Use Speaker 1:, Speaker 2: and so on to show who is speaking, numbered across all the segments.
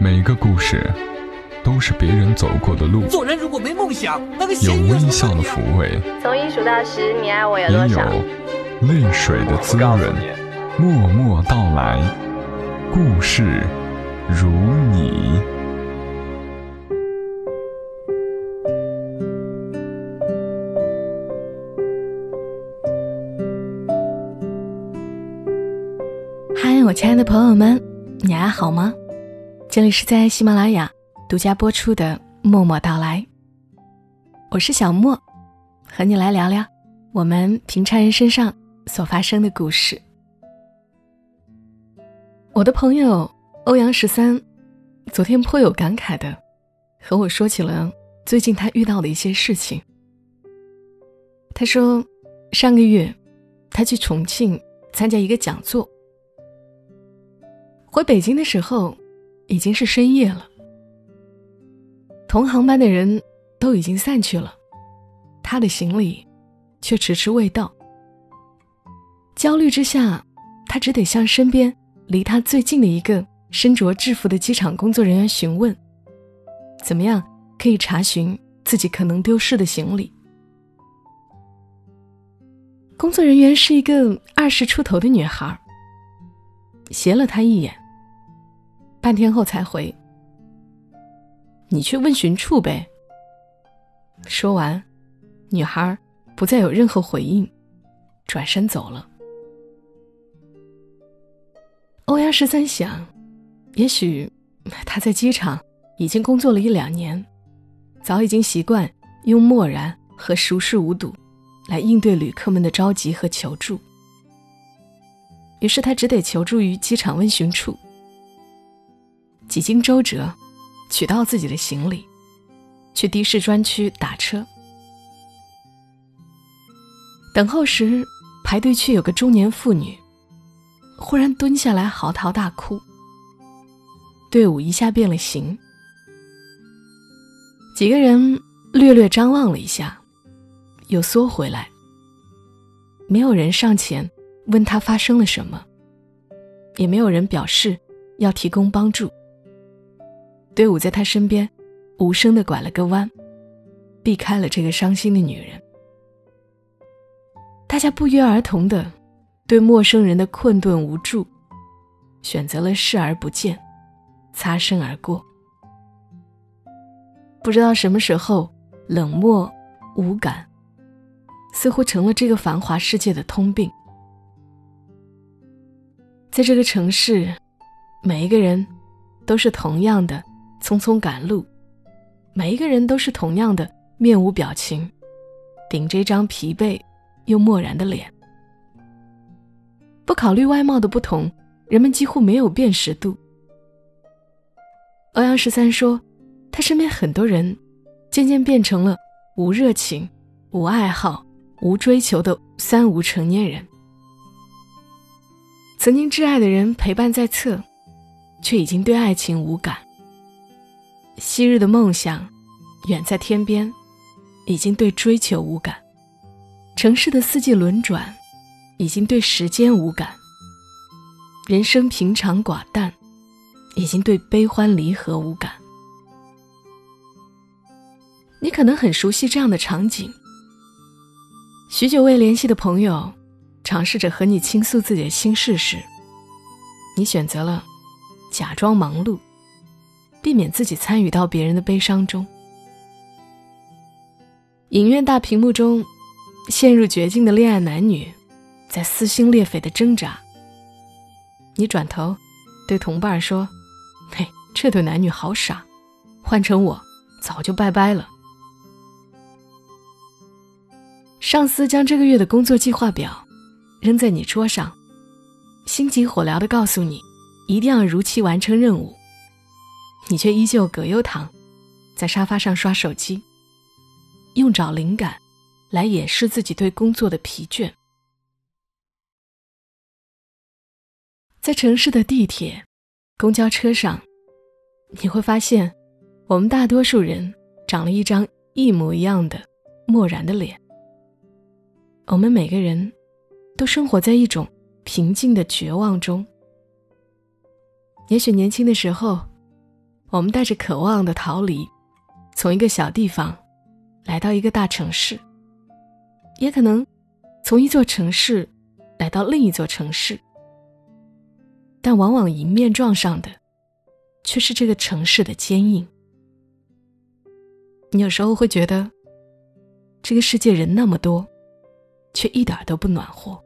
Speaker 1: 每个故事都是别人走过的路，
Speaker 2: 做人如果没梦想，那个
Speaker 1: 有微笑的抚慰，
Speaker 3: 从一数到十，你爱我有
Speaker 1: 也有
Speaker 3: 多少？
Speaker 1: 泪水的滋润。默默到来，故事如你。
Speaker 4: 嗨，我亲爱的朋友们，你还好吗？这里是在喜马拉雅独家播出的《默默到来》，我是小莫，和你来聊聊我们平常人身上所发生的故事。我的朋友欧阳十三昨天颇有感慨的和我说起了最近他遇到的一些事情。他说，上个月他去重庆参加一个讲座。回北京的时候，已经是深夜了。同航班的人都已经散去了，他的行李却迟迟未到。焦虑之下，他只得向身边离他最近的一个身着制服的机场工作人员询问，怎么样可以查询自己可能丢失的行李。工作人员是一个二十出头的女孩，斜了他一眼。半天后才回：“你去问询处呗。”说完，女孩不再有任何回应，转身走了。欧阳十三想，也许他在机场已经工作了一两年，早已经习惯用漠然和熟视无睹来应对旅客们的着急和求助。于是他只得求助于机场问询处。几经周折，取到自己的行李，去的士专区打车。等候时，排队区有个中年妇女，忽然蹲下来嚎啕大哭。队伍一下变了形，几个人略略张望了一下，又缩回来。没有人上前问他发生了什么，也没有人表示要提供帮助。队伍在他身边，无声的拐了个弯，避开了这个伤心的女人。大家不约而同的，对陌生人的困顿无助，选择了视而不见，擦身而过。不知道什么时候，冷漠无感，似乎成了这个繁华世界的通病。在这个城市，每一个人都是同样的。匆匆赶路，每一个人都是同样的面无表情，顶着一张疲惫又漠然的脸。不考虑外貌的不同，人们几乎没有辨识度。欧阳十三说，他身边很多人渐渐变成了无热情、无爱好、无追求的三无成年人。曾经挚爱的人陪伴在侧，却已经对爱情无感。昔日的梦想，远在天边，已经对追求无感；城市的四季轮转，已经对时间无感；人生平常寡淡，已经对悲欢离合无感。你可能很熟悉这样的场景：许久未联系的朋友，尝试着和你倾诉自己的心事时，你选择了假装忙碌。避免自己参与到别人的悲伤中。影院大屏幕中，陷入绝境的恋爱男女，在撕心裂肺的挣扎。你转头对同伴说：“嘿，这对男女好傻，换成我，早就拜拜了。”上司将这个月的工作计划表扔在你桌上，心急火燎的告诉你，一定要如期完成任务。你却依旧葛优躺在沙发上刷手机，用找灵感来掩饰自己对工作的疲倦。在城市的地铁、公交车上，你会发现，我们大多数人长了一张一模一样的漠然的脸。我们每个人都生活在一种平静的绝望中。也许年轻的时候。我们带着渴望的逃离，从一个小地方来到一个大城市，也可能从一座城市来到另一座城市，但往往迎面撞上的却是这个城市的坚硬。你有时候会觉得，这个世界人那么多，却一点都不暖和。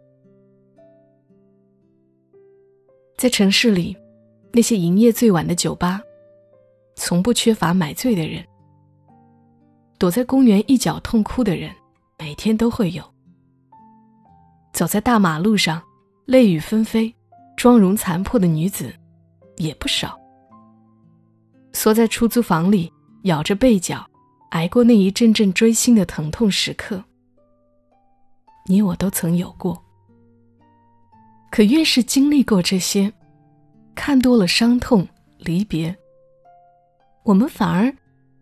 Speaker 4: 在城市里，那些营业最晚的酒吧，从不缺乏买醉的人；躲在公园一角痛哭的人，每天都会有；走在大马路上，泪雨纷飞、妆容残破的女子，也不少；缩在出租房里，咬着被角。挨过那一阵阵锥心的疼痛时刻，你我都曾有过。可越是经历过这些，看多了伤痛离别，我们反而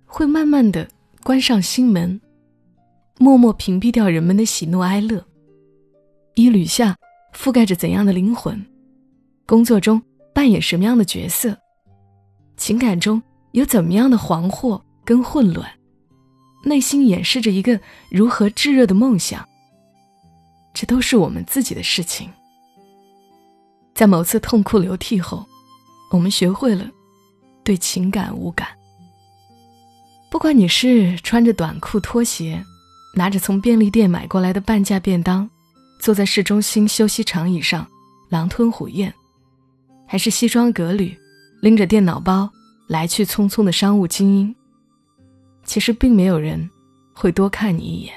Speaker 4: 会慢慢的关上心门，默默屏蔽掉人们的喜怒哀乐。衣履下覆盖着怎样的灵魂？工作中扮演什么样的角色？情感中有怎么样的惶惑跟混乱？内心掩饰着一个如何炙热的梦想，这都是我们自己的事情。在某次痛哭流涕后，我们学会了对情感无感。不管你是穿着短裤拖鞋，拿着从便利店买过来的半价便当，坐在市中心休息长椅上狼吞虎咽，还是西装革履，拎着电脑包来去匆匆的商务精英。其实并没有人会多看你一眼。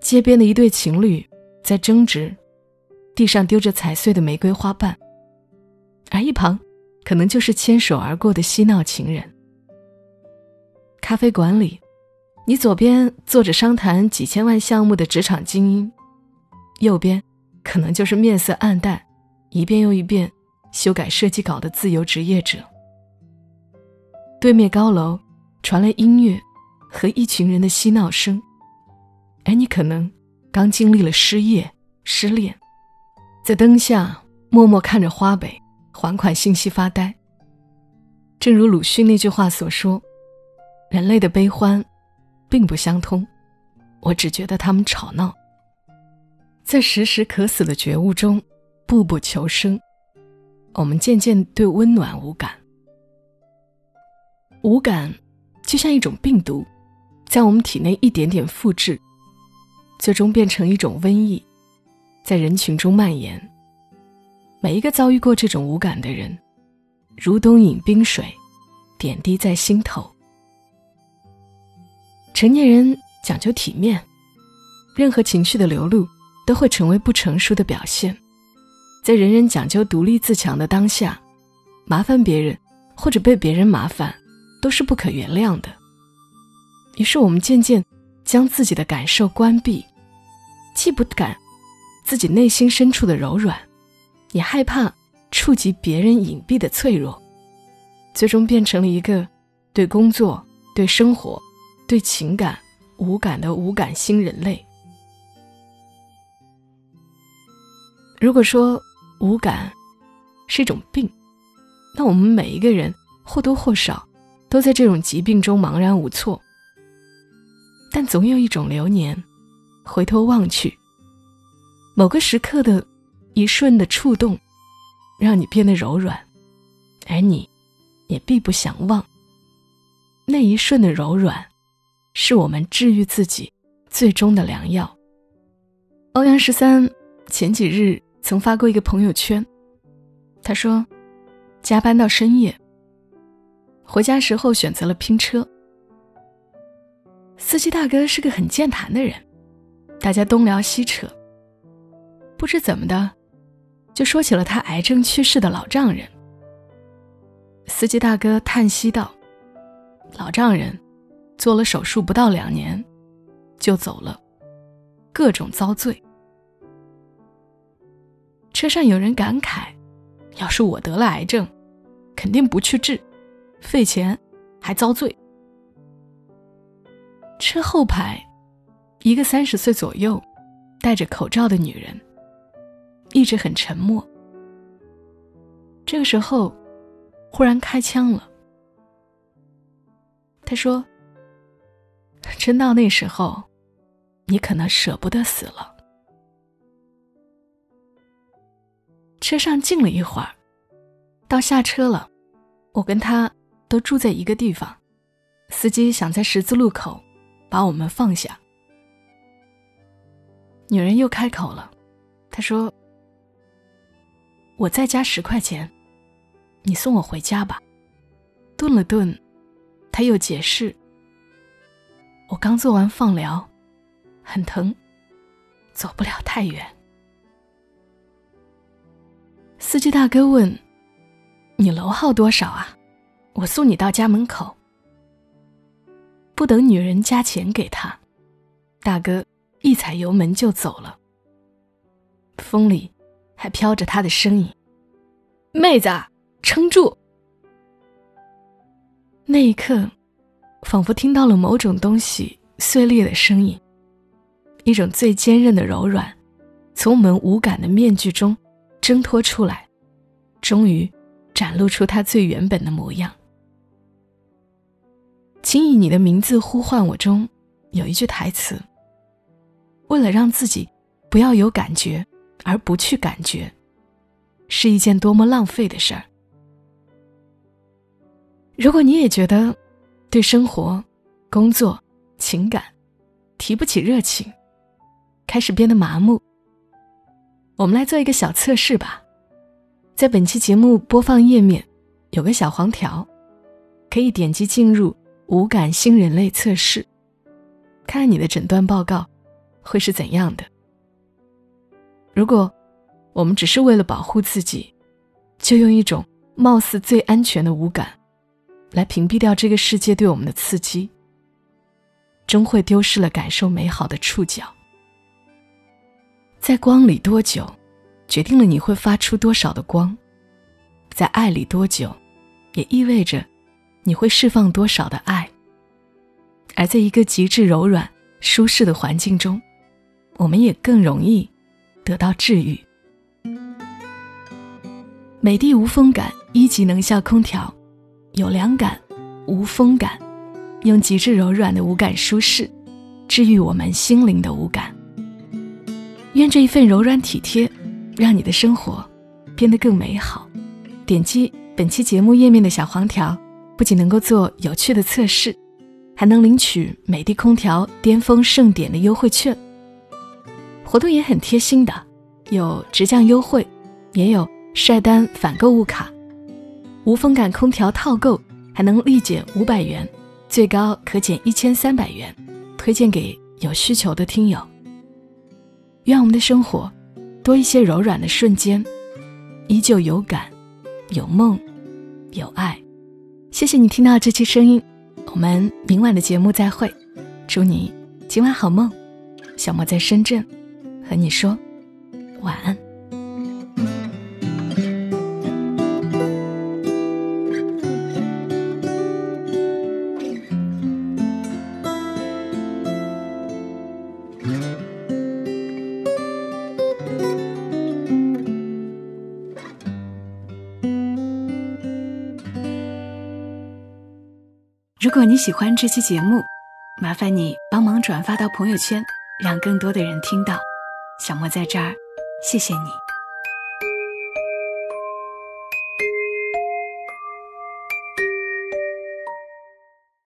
Speaker 4: 街边的一对情侣在争执，地上丢着踩碎的玫瑰花瓣，而一旁可能就是牵手而过的嬉闹情人。咖啡馆里，你左边坐着商谈几千万项目的职场精英，右边可能就是面色暗淡，一遍又一遍修改设计稿的自由职业者。对面高楼。传来音乐和一群人的嬉闹声，而你可能刚经历了失业、失恋，在灯下默默看着花呗还款信息发呆。正如鲁迅那句话所说：“人类的悲欢并不相通，我只觉得他们吵闹。”在时时可死的觉悟中，步步求生，我们渐渐对温暖无感，无感。就像一种病毒，在我们体内一点点复制，最终变成一种瘟疫，在人群中蔓延。每一个遭遇过这种无感的人，如冬饮冰水，点滴在心头。成年人讲究体面，任何情绪的流露都会成为不成熟的表现。在人人讲究独立自强的当下，麻烦别人或者被别人麻烦。都是不可原谅的。于是我们渐渐将自己的感受关闭，既不敢自己内心深处的柔软，也害怕触及别人隐蔽的脆弱，最终变成了一个对工作、对生活、对情感无感的无感新人类。如果说无感是一种病，那我们每一个人或多或少。都在这种疾病中茫然无措，但总有一种流年，回头望去，某个时刻的一瞬的触动，让你变得柔软，而你，也必不想忘。那一瞬的柔软，是我们治愈自己最终的良药。欧阳十三前几日曾发过一个朋友圈，他说，加班到深夜。回家时候选择了拼车，司机大哥是个很健谈的人，大家东聊西扯，不知怎么的，就说起了他癌症去世的老丈人。司机大哥叹息道：“老丈人做了手术不到两年，就走了，各种遭罪。”车上有人感慨：“要是我得了癌症，肯定不去治。”费钱，还遭罪。车后排，一个三十岁左右、戴着口罩的女人，一直很沉默。这个时候，忽然开枪了。他说：“真到那时候，你可能舍不得死了。”车上静了一会儿，到下车了，我跟他都住在一个地方，司机想在十字路口把我们放下。女人又开口了，她说：“我再加十块钱，你送我回家吧。”顿了顿。他又解释：“我刚做完放疗，很疼，走不了太远。”司机大哥问：“你楼号多少啊？我送你到家门口。”不等女人加钱给他，大哥一踩油门就走了。风里还飘着他的身影：“妹子，撑住！”那一刻，仿佛听到了某种东西碎裂的声音，一种最坚韧的柔软，从我们无感的面具中挣脱出来，终于展露出它最原本的模样。请以你的名字呼唤我中有一句台词：“为了让自己不要有感觉而不去感觉，是一件多么浪费的事儿。”如果你也觉得对生活、工作、情感提不起热情，开始变得麻木，我们来做一个小测试吧。在本期节目播放页面有个小黄条，可以点击进入无感新人类测试，看你的诊断报告会是怎样的。如果我们只是为了保护自己，就用一种貌似最安全的无感。来屏蔽掉这个世界对我们的刺激，终会丢失了感受美好的触角。在光里多久，决定了你会发出多少的光；在爱里多久，也意味着你会释放多少的爱。而在一个极致柔软、舒适的环境中，我们也更容易得到治愈。美的无风感一级能效空调。有凉感，无风感，用极致柔软的无感舒适，治愈我们心灵的无感。愿这一份柔软体贴，让你的生活变得更美好。点击本期节目页面的小黄条，不仅能够做有趣的测试，还能领取美的空调巅峰盛典的优惠券。活动也很贴心的，有直降优惠，也有晒单返购物卡。无风感空调套购还能立减五百元，最高可减一千三百元，推荐给有需求的听友。愿我们的生活多一些柔软的瞬间，依旧有感、有梦、有爱。谢谢你听到这期声音，我们明晚的节目再会。祝你今晚好梦，小莫在深圳和你说晚安。如果你喜欢这期节目，麻烦你帮忙转发到朋友圈，让更多的人听到。小莫在这儿，谢谢你。